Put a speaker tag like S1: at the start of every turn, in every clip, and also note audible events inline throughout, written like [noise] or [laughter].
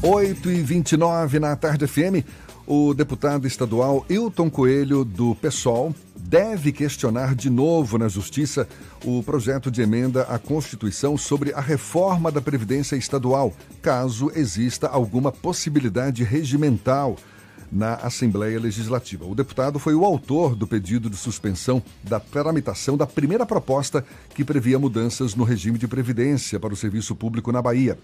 S1: 8 e 29 na tarde FM. O deputado estadual Hilton Coelho, do PSOL, deve questionar de novo na Justiça o projeto de emenda à Constituição sobre a reforma da Previdência Estadual, caso exista alguma possibilidade regimental na Assembleia Legislativa. O deputado foi o autor do pedido de suspensão da tramitação da primeira proposta que previa mudanças no regime de previdência para o serviço público na Bahia.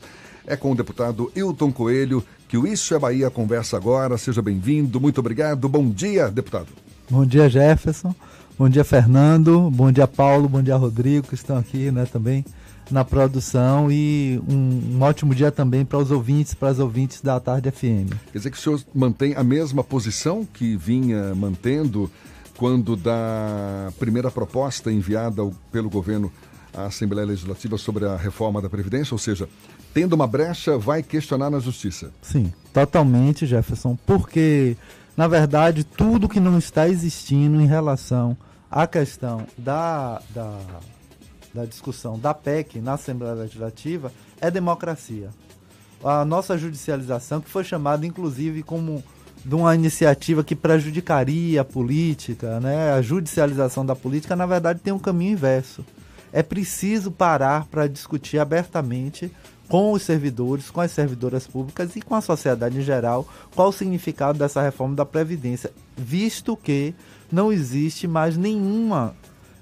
S1: É com o deputado Hilton Coelho que o Isso é Bahia conversa agora. Seja bem-vindo, muito obrigado. Bom dia, deputado.
S2: Bom dia, Jefferson. Bom dia, Fernando. Bom dia, Paulo. Bom dia, Rodrigo, que estão aqui né, também na produção e um, um ótimo dia também para os ouvintes, para as ouvintes da Tarde FM.
S1: Quer dizer que o senhor mantém a mesma posição que vinha mantendo quando da primeira proposta enviada pelo governo à Assembleia Legislativa sobre a reforma da Previdência, ou seja, tendo uma brecha, vai questionar na Justiça.
S2: Sim, totalmente, Jefferson, porque, na verdade, tudo que não está existindo em relação à questão da, da da discussão da PEC na Assembleia Legislativa é democracia. A nossa judicialização, que foi chamada inclusive como de uma iniciativa que prejudicaria a política, né? a judicialização da política, na verdade tem um caminho inverso. É preciso parar para discutir abertamente com os servidores, com as servidoras públicas e com a sociedade em geral qual o significado dessa reforma da Previdência, visto que não existe mais nenhuma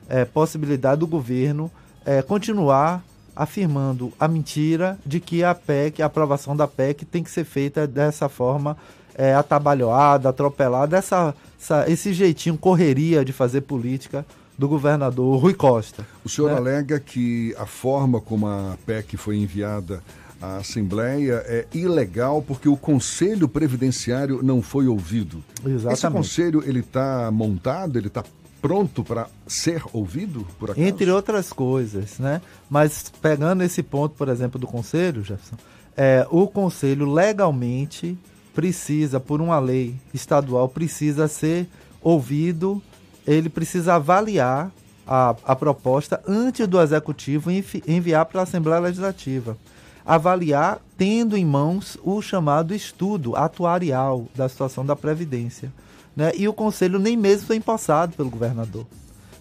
S2: é, possibilidade do governo é, continuar afirmando a mentira de que a PEC, a aprovação da PEC tem que ser feita dessa forma é, atabalhoada, atropelada, essa, essa, esse jeitinho, correria de fazer política do governador Rui Costa.
S1: O senhor né? alega que a forma como a PEC foi enviada à Assembleia é ilegal porque o Conselho Previdenciário não foi ouvido.
S2: Exatamente.
S1: Esse conselho ele está montado, ele está pronto para ser ouvido, por acaso?
S2: Entre outras coisas, né? Mas pegando esse ponto, por exemplo, do Conselho, Jefferson, é, o Conselho legalmente precisa, por uma lei estadual, precisa ser ouvido, ele precisa avaliar a, a proposta antes do Executivo enviar para a Assembleia Legislativa. Avaliar tendo em mãos o chamado estudo atuarial da situação da Previdência né? E o conselho nem mesmo foi empossado pelo governador.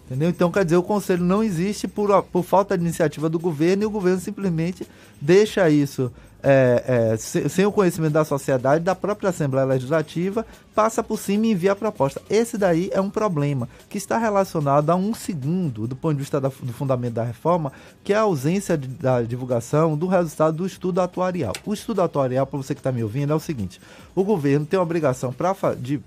S2: Entendeu? Então, quer dizer, o conselho não existe por, por falta de iniciativa do governo e o governo simplesmente deixa isso é, é, sem, sem, o conhecimento da sociedade, da própria Assembleia Legislativa, passa por cima e envia a proposta. Esse daí é um problema que está relacionado a um segundo, do ponto de vista da, do fundamento da reforma, que é a ausência de, da divulgação do resultado do estudo atuarial. O estudo atuarial, para você que está me ouvindo, é o seguinte: o governo tem a obrigação pra, de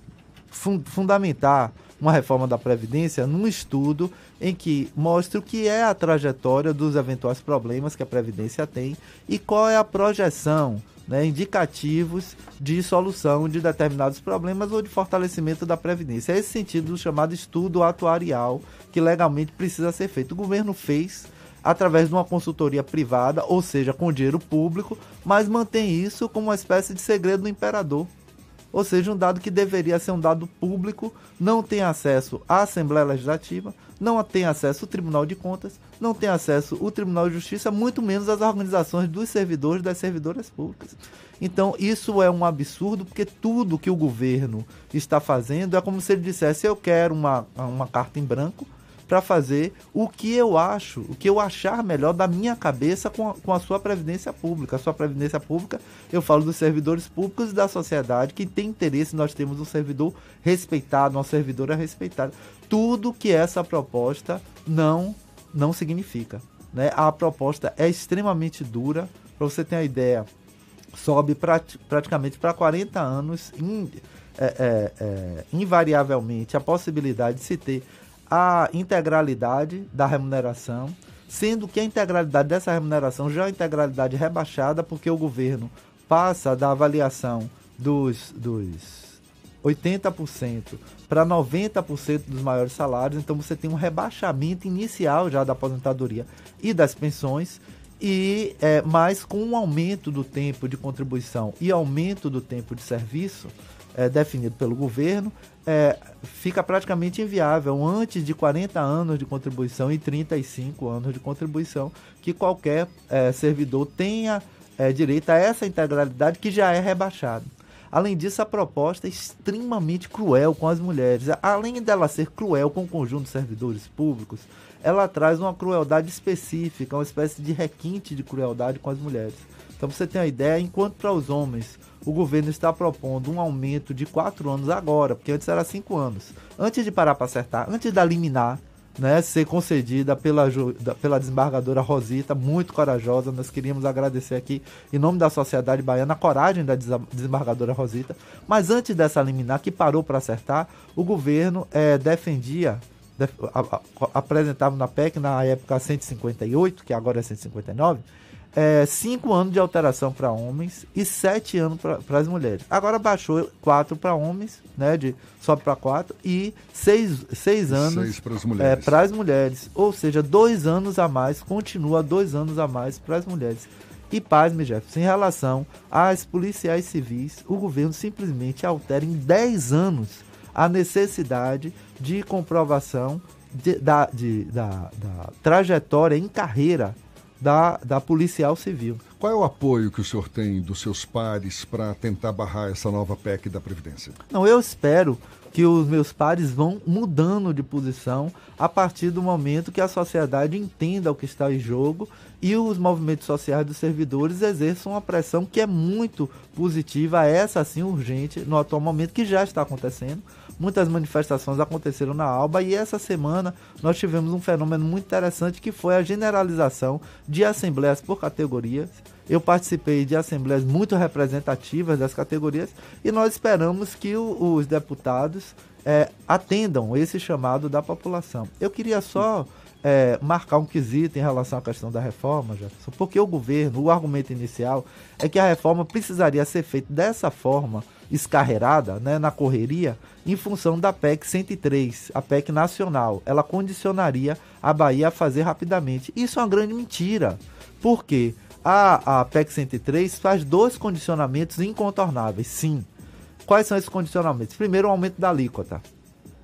S2: fundamentar uma reforma da Previdência num estudo em que mostre o que é a trajetória dos eventuais problemas que a Previdência tem e qual é a projeção, né, indicativos de solução de determinados problemas ou de fortalecimento da Previdência. É esse sentido do chamado estudo atuarial que legalmente precisa ser feito. O governo fez através de uma consultoria privada, ou seja, com dinheiro público, mas mantém isso como uma espécie de segredo do imperador ou seja, um dado que deveria ser um dado público, não tem acesso à Assembleia Legislativa, não tem acesso ao Tribunal de Contas, não tem acesso ao Tribunal de Justiça, muito menos às organizações dos servidores das servidoras públicas. Então, isso é um absurdo, porque tudo que o governo está fazendo é como se ele dissesse: eu quero uma, uma carta em branco para fazer o que eu acho, o que eu achar melhor da minha cabeça com a, com a sua previdência pública. A sua previdência pública, eu falo dos servidores públicos e da sociedade que tem interesse, nós temos um servidor respeitado, uma servidora respeitada. Tudo que essa proposta não não significa. Né? A proposta é extremamente dura, para você ter uma ideia, sobe prat, praticamente para 40 anos, in, é, é, é, invariavelmente, a possibilidade de se ter a integralidade da remuneração, sendo que a integralidade dessa remuneração já é integralidade rebaixada, porque o governo passa da avaliação dos, dos 80% para 90% dos maiores salários, então você tem um rebaixamento inicial já da aposentadoria e das pensões, e é, mais com um aumento do tempo de contribuição e aumento do tempo de serviço, é, definido pelo governo, é, fica praticamente inviável antes de 40 anos de contribuição e 35 anos de contribuição que qualquer é, servidor tenha é, direito a essa integralidade que já é rebaixada. Além disso, a proposta é extremamente cruel com as mulheres. Além dela ser cruel com o conjunto de servidores públicos, ela traz uma crueldade específica, uma espécie de requinte de crueldade com as mulheres. Então, você tem a ideia, enquanto para os homens o governo está propondo um aumento de quatro anos agora, porque antes era cinco anos. Antes de parar para acertar, antes da liminar, né, ser concedida pela, pela desembargadora Rosita, muito corajosa. Nós queríamos agradecer aqui, em nome da sociedade baiana, a coragem da desembargadora Rosita. Mas antes dessa liminar, que parou para acertar, o governo é, defendia, apresentava na PEC, na época 158, que agora é 159, é, cinco anos de alteração para homens e sete anos para as mulheres. Agora baixou quatro para homens, né? De, sobe para quatro, e seis, seis anos
S1: para as mulheres.
S2: É, mulheres. Ou seja, dois anos a mais, continua dois anos a mais para as mulheres. E pasme, Jefferson, em relação às policiais civis, o governo simplesmente altera em 10 anos a necessidade de comprovação de, da, de, da, da trajetória em carreira da, da policial civil.
S1: Qual é o apoio que o senhor tem dos seus pares para tentar barrar essa nova PEC da Previdência?
S2: Não, eu espero que os meus pares vão mudando de posição a partir do momento que a sociedade entenda o que está em jogo e os movimentos sociais dos servidores exerçam uma pressão que é muito positiva, essa sim urgente no atual momento que já está acontecendo Muitas manifestações aconteceram na Alba e essa semana nós tivemos um fenômeno muito interessante que foi a generalização de assembleias por categorias. Eu participei de assembleias muito representativas das categorias e nós esperamos que o, os deputados é, atendam esse chamado da população. Eu queria só é, marcar um quesito em relação à questão da reforma, Jefferson, porque o governo, o argumento inicial é que a reforma precisaria ser feita dessa forma escarreirada, né, na correria, em função da PEC 103, a PEC nacional. Ela condicionaria a Bahia a fazer rapidamente. Isso é uma grande mentira. Por quê? A, a PEC 103 faz dois condicionamentos incontornáveis, sim. Quais são esses condicionamentos? Primeiro, o aumento da alíquota.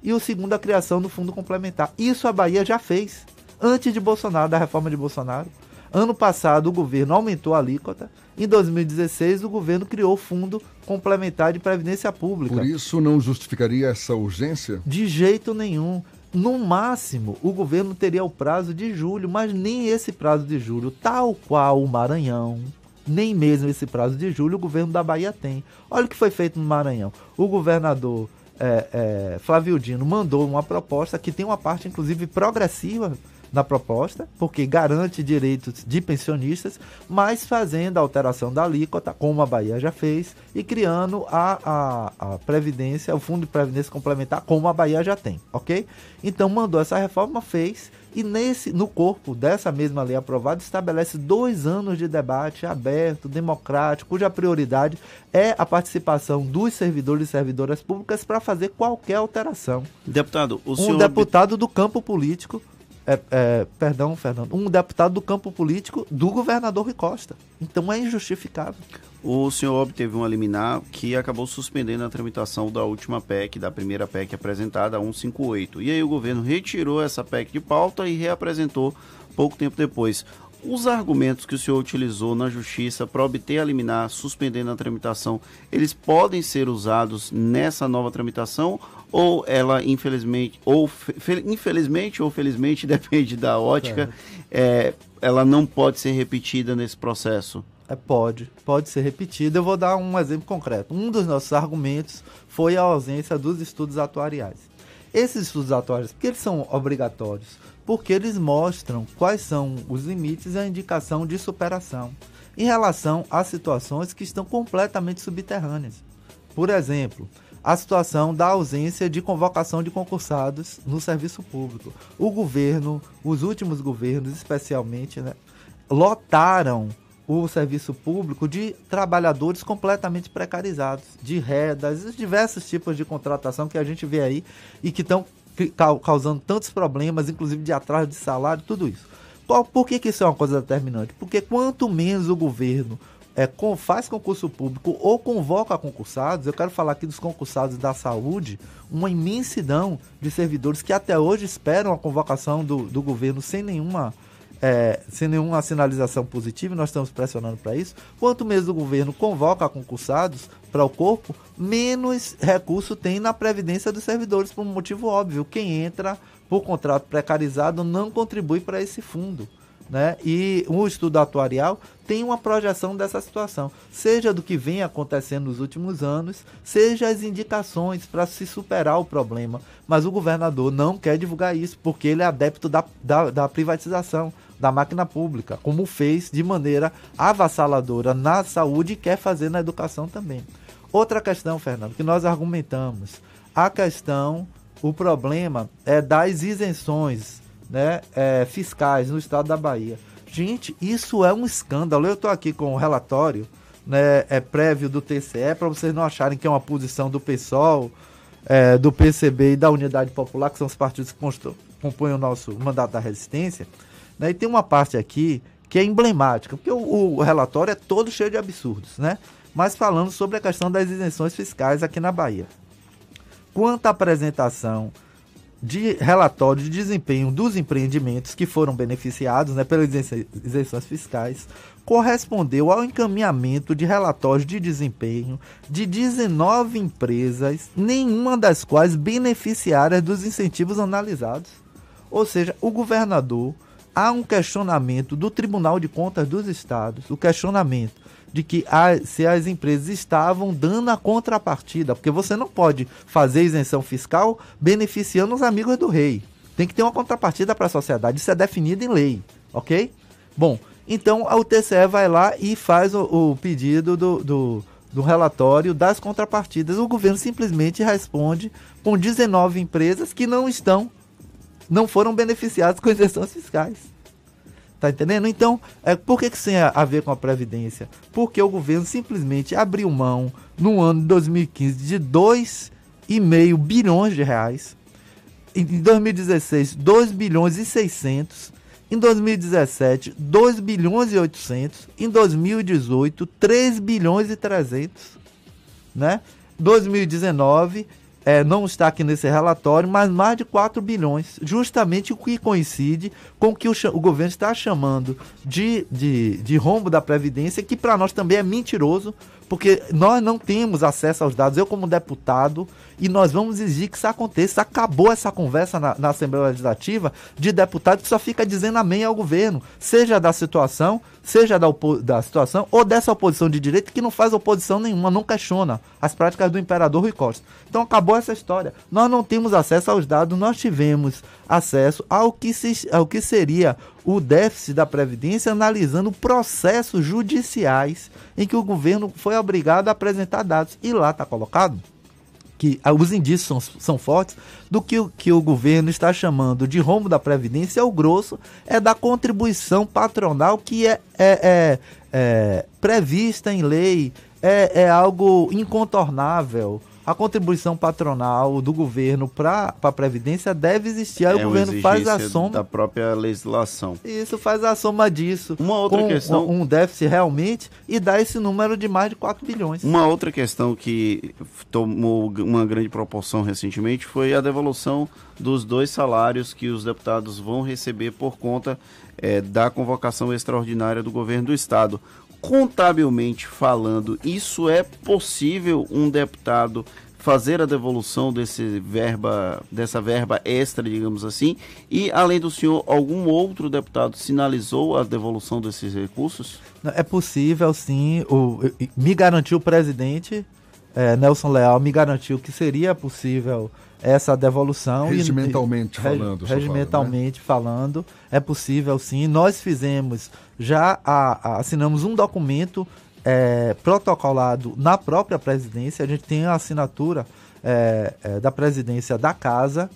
S2: E o segundo, a criação do fundo complementar. Isso a Bahia já fez. Antes de Bolsonaro, da reforma de Bolsonaro. Ano passado, o governo aumentou a alíquota. Em 2016, o governo criou o Fundo Complementar de Previdência Pública.
S1: Por isso, não justificaria essa urgência?
S2: De jeito nenhum. No máximo, o governo teria o prazo de julho, mas nem esse prazo de julho, tal qual o Maranhão, nem mesmo esse prazo de julho, o governo da Bahia tem. Olha o que foi feito no Maranhão. O governador é, é, Flávio Dino mandou uma proposta que tem uma parte, inclusive, progressiva na proposta, porque garante direitos de pensionistas, mas fazendo a alteração da alíquota, como a Bahia já fez, e criando a, a, a Previdência, o Fundo de Previdência Complementar, como a Bahia já tem, ok? Então mandou essa reforma, fez, e nesse, no corpo dessa mesma lei aprovada estabelece dois anos de debate aberto, democrático, cuja prioridade é a participação dos servidores e servidoras públicas para fazer qualquer alteração.
S3: Deputado, o
S2: um
S3: senhor...
S2: deputado do campo político é, é, perdão, Fernando, um deputado do campo político do governador Rui Costa. Então é injustificável.
S3: O senhor obteve uma liminar que acabou suspendendo a tramitação da última PEC, da primeira PEC apresentada, a 158. E aí o governo retirou essa PEC de pauta e reapresentou pouco tempo depois. Os argumentos que o senhor utilizou na justiça para obter a liminar, suspendendo a tramitação, eles podem ser usados nessa nova tramitação ou ela infelizmente ou fe, infelizmente ou felizmente [laughs] depende da ótica é, ela não pode ser repetida nesse processo.
S2: É, pode pode ser repetida. Eu vou dar um exemplo concreto. Um dos nossos argumentos foi a ausência dos estudos atuariais. Esses estudos atuariais porque eles são obrigatórios? Porque eles mostram quais são os limites e a indicação de superação em relação a situações que estão completamente subterrâneas. Por exemplo a situação da ausência de convocação de concursados no serviço público. O governo, os últimos governos especialmente, né, lotaram o serviço público de trabalhadores completamente precarizados, de redas, diversos tipos de contratação que a gente vê aí e que estão causando tantos problemas, inclusive de atraso de salário, tudo isso. Por que, que isso é uma coisa determinante? Porque quanto menos o governo é, com, faz concurso público ou convoca concursados, eu quero falar aqui dos concursados da saúde, uma imensidão de servidores que até hoje esperam a convocação do, do governo sem nenhuma é, sem nenhuma sinalização positiva, nós estamos pressionando para isso. Quanto menos o governo convoca concursados para o corpo, menos recurso tem na previdência dos servidores, por um motivo óbvio. Quem entra por contrato precarizado não contribui para esse fundo. Né? E o estudo atuarial tem uma projeção dessa situação, seja do que vem acontecendo nos últimos anos, seja as indicações para se superar o problema. Mas o governador não quer divulgar isso, porque ele é adepto da, da, da privatização da máquina pública, como fez de maneira avassaladora na saúde e quer fazer na educação também. Outra questão, Fernando, que nós argumentamos, a questão, o problema é das isenções né, é, fiscais no estado da Bahia. Gente, isso é um escândalo. Eu estou aqui com o relatório né, é prévio do TCE para vocês não acharem que é uma posição do PSOL, é, do PCB e da Unidade Popular, que são os partidos que compõem o nosso mandato da resistência. Né, e tem uma parte aqui que é emblemática, porque o, o relatório é todo cheio de absurdos, né? Mas falando sobre a questão das isenções fiscais aqui na Bahia. Quanto à apresentação de relatório de desempenho dos empreendimentos que foram beneficiados né, pelas isenções fiscais correspondeu ao encaminhamento de relatórios de desempenho de 19 empresas, nenhuma das quais beneficiárias dos incentivos analisados. Ou seja, o governador há um questionamento do Tribunal de Contas dos Estados, o questionamento de que se as empresas estavam dando a contrapartida, porque você não pode fazer isenção fiscal beneficiando os amigos do rei. Tem que ter uma contrapartida para a sociedade, isso é definido em lei, ok? Bom, então o TCE vai lá e faz o, o pedido do, do, do relatório das contrapartidas. O governo simplesmente responde com 19 empresas que não estão, não foram beneficiadas com isenções fiscais. Tá entendendo? Então, é, por que, que isso tem a, a ver com a Previdência? Porque o governo simplesmente abriu mão, no ano de 2015, de 2,5 bilhões de reais. Em 2016, 2 bilhões e 600. Em 2017, 2 bilhões e 800. Em 2018, 3 bilhões e 300. Né? 2019, é, não está aqui nesse relatório, mas mais de 4 bilhões, justamente o que coincide com o que o, o governo está chamando de, de, de rombo da Previdência, que para nós também é mentiroso, porque nós não temos acesso aos dados. Eu, como deputado, e nós vamos exigir que isso aconteça. Acabou essa conversa na, na Assembleia Legislativa de deputado que só fica dizendo amém ao governo, seja da situação, seja da, da situação, ou dessa oposição de direita que não faz oposição nenhuma, não questiona as práticas do imperador Rui Costa. Então acabou essa história. Nós não temos acesso aos dados, nós tivemos acesso ao que, se, ao que seria o déficit da Previdência, analisando processos judiciais em que o governo foi obrigado a apresentar dados. E lá está colocado que ah, os indícios são, são fortes, do que o que o governo está chamando de rombo da Previdência, o grosso é da contribuição patronal que é, é, é, é prevista em lei, é, é algo incontornável a contribuição patronal do governo para a Previdência deve existir. Aí é o governo faz a soma.
S3: Da própria legislação.
S2: Isso, faz a soma disso.
S3: Uma outra questão.
S2: Um déficit realmente e dá esse número de mais de 4 bilhões.
S3: Uma outra questão que tomou uma grande proporção recentemente foi a devolução dos dois salários que os deputados vão receber por conta é, da convocação extraordinária do governo do Estado contabilmente falando, isso é possível um deputado fazer a devolução desse verba, dessa verba extra, digamos assim? E, além do senhor, algum outro deputado sinalizou a devolução desses recursos?
S2: É possível, sim. O, me garantiu o presidente, é, Nelson Leal, me garantiu que seria possível essa devolução.
S1: Regimentalmente e, falando.
S2: Regimentalmente fala, né? falando, é possível sim. Nós fizemos, já a, a, assinamos um documento é, protocolado na própria presidência, a gente tem a assinatura é, é, da presidência da casa,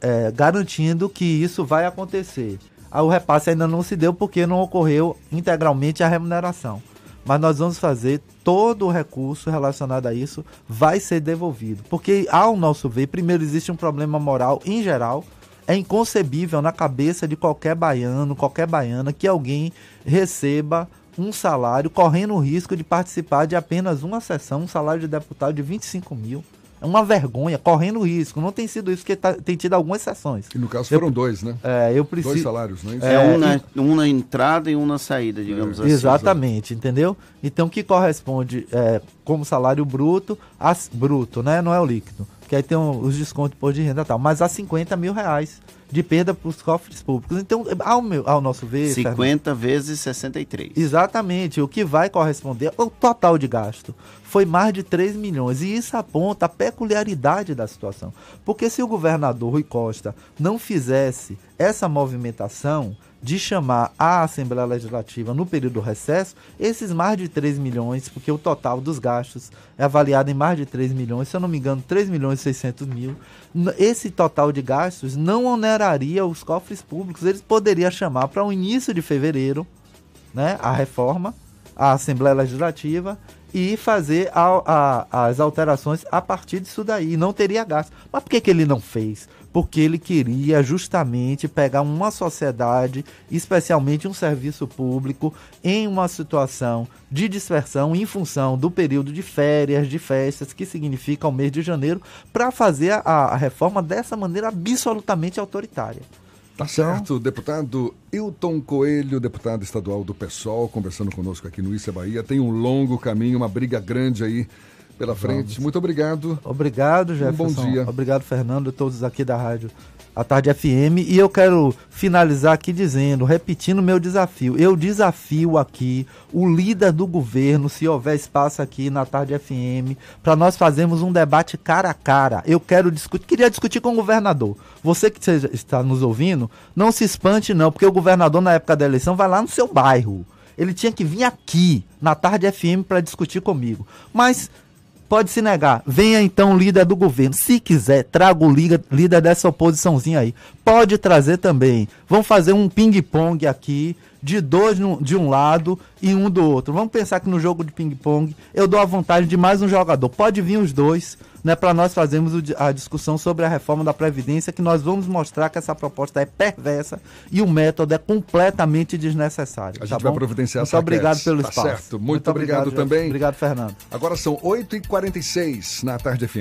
S2: é, garantindo que isso vai acontecer. O repasse ainda não se deu porque não ocorreu integralmente a remuneração mas nós vamos fazer todo o recurso relacionado a isso vai ser devolvido. Porque, ao nosso ver, primeiro existe um problema moral em geral. É inconcebível na cabeça de qualquer baiano, qualquer baiana, que alguém receba um salário correndo o risco de participar de apenas uma sessão, um salário de deputado de 25 mil. É uma vergonha, correndo risco. Não tem sido isso, porque tá, tem tido algumas exceções.
S1: E no caso foram eu, dois, né?
S2: É, eu preciso...
S1: Dois salários, não é
S3: isso? É, um, na, um na entrada e um na saída, digamos é. assim.
S2: Exatamente, entendeu? Então, que corresponde é, como salário bruto, as, bruto, né? Não é o líquido. Que aí tem um, os descontos por de renda e tal. Mas a 50 mil reais de perda para os cofres públicos. Então, ao, meu, ao nosso ver.
S3: 50 Fernando, vezes 63.
S2: Exatamente. O que vai corresponder ao total de gasto foi mais de 3 milhões. E isso aponta a peculiaridade da situação. Porque se o governador Rui Costa não fizesse essa movimentação, de chamar a Assembleia Legislativa no período do recesso, esses mais de 3 milhões, porque o total dos gastos é avaliado em mais de 3 milhões, se eu não me engano, 3 milhões e 600 mil, esse total de gastos não oneraria os cofres públicos, eles poderiam chamar para o início de fevereiro né, a reforma, a Assembleia Legislativa, e fazer a, a, as alterações a partir disso daí. Não teria gasto. Mas por que, que ele não fez? Porque ele queria justamente pegar uma sociedade, especialmente um serviço público, em uma situação de dispersão em função do período de férias, de festas, que significa o mês de janeiro, para fazer a, a reforma dessa maneira absolutamente autoritária.
S1: Tá certo, deputado Hilton Coelho, deputado estadual do PSOL, conversando conosco aqui no Issa Bahia. Tem um longo caminho, uma briga grande aí pela frente. Muito obrigado.
S2: Obrigado, Jefferson. Um bom dia. Obrigado, Fernando, e todos aqui da Rádio a Tarde FM. E eu quero finalizar aqui dizendo, repetindo meu desafio. Eu desafio aqui o líder do governo, se houver espaço aqui na Tarde FM, para nós fazermos um debate cara a cara. Eu quero discutir, queria discutir com o governador. Você que está nos ouvindo, não se espante não, porque o governador na época da eleição vai lá no seu bairro. Ele tinha que vir aqui na Tarde FM para discutir comigo. Mas pode se negar. Venha então líder do governo. Se quiser, traga o líder dessa oposiçãozinha aí. Pode trazer também. Vamos fazer um ping-pong aqui de dois de um lado e um do outro. Vamos pensar que no jogo de ping-pong eu dou a vantagem de mais um jogador. Pode vir os dois, né, para nós fazermos a discussão sobre a reforma da Previdência, que nós vamos mostrar que essa proposta é perversa e o método é completamente desnecessário.
S1: A gente tá vai providenciar
S2: Muito obrigado pelo
S1: tá
S2: espaço.
S1: Certo. Muito, Muito obrigado, obrigado também.
S2: Obrigado, Fernando.
S1: Agora são 8h46 na tarde FM.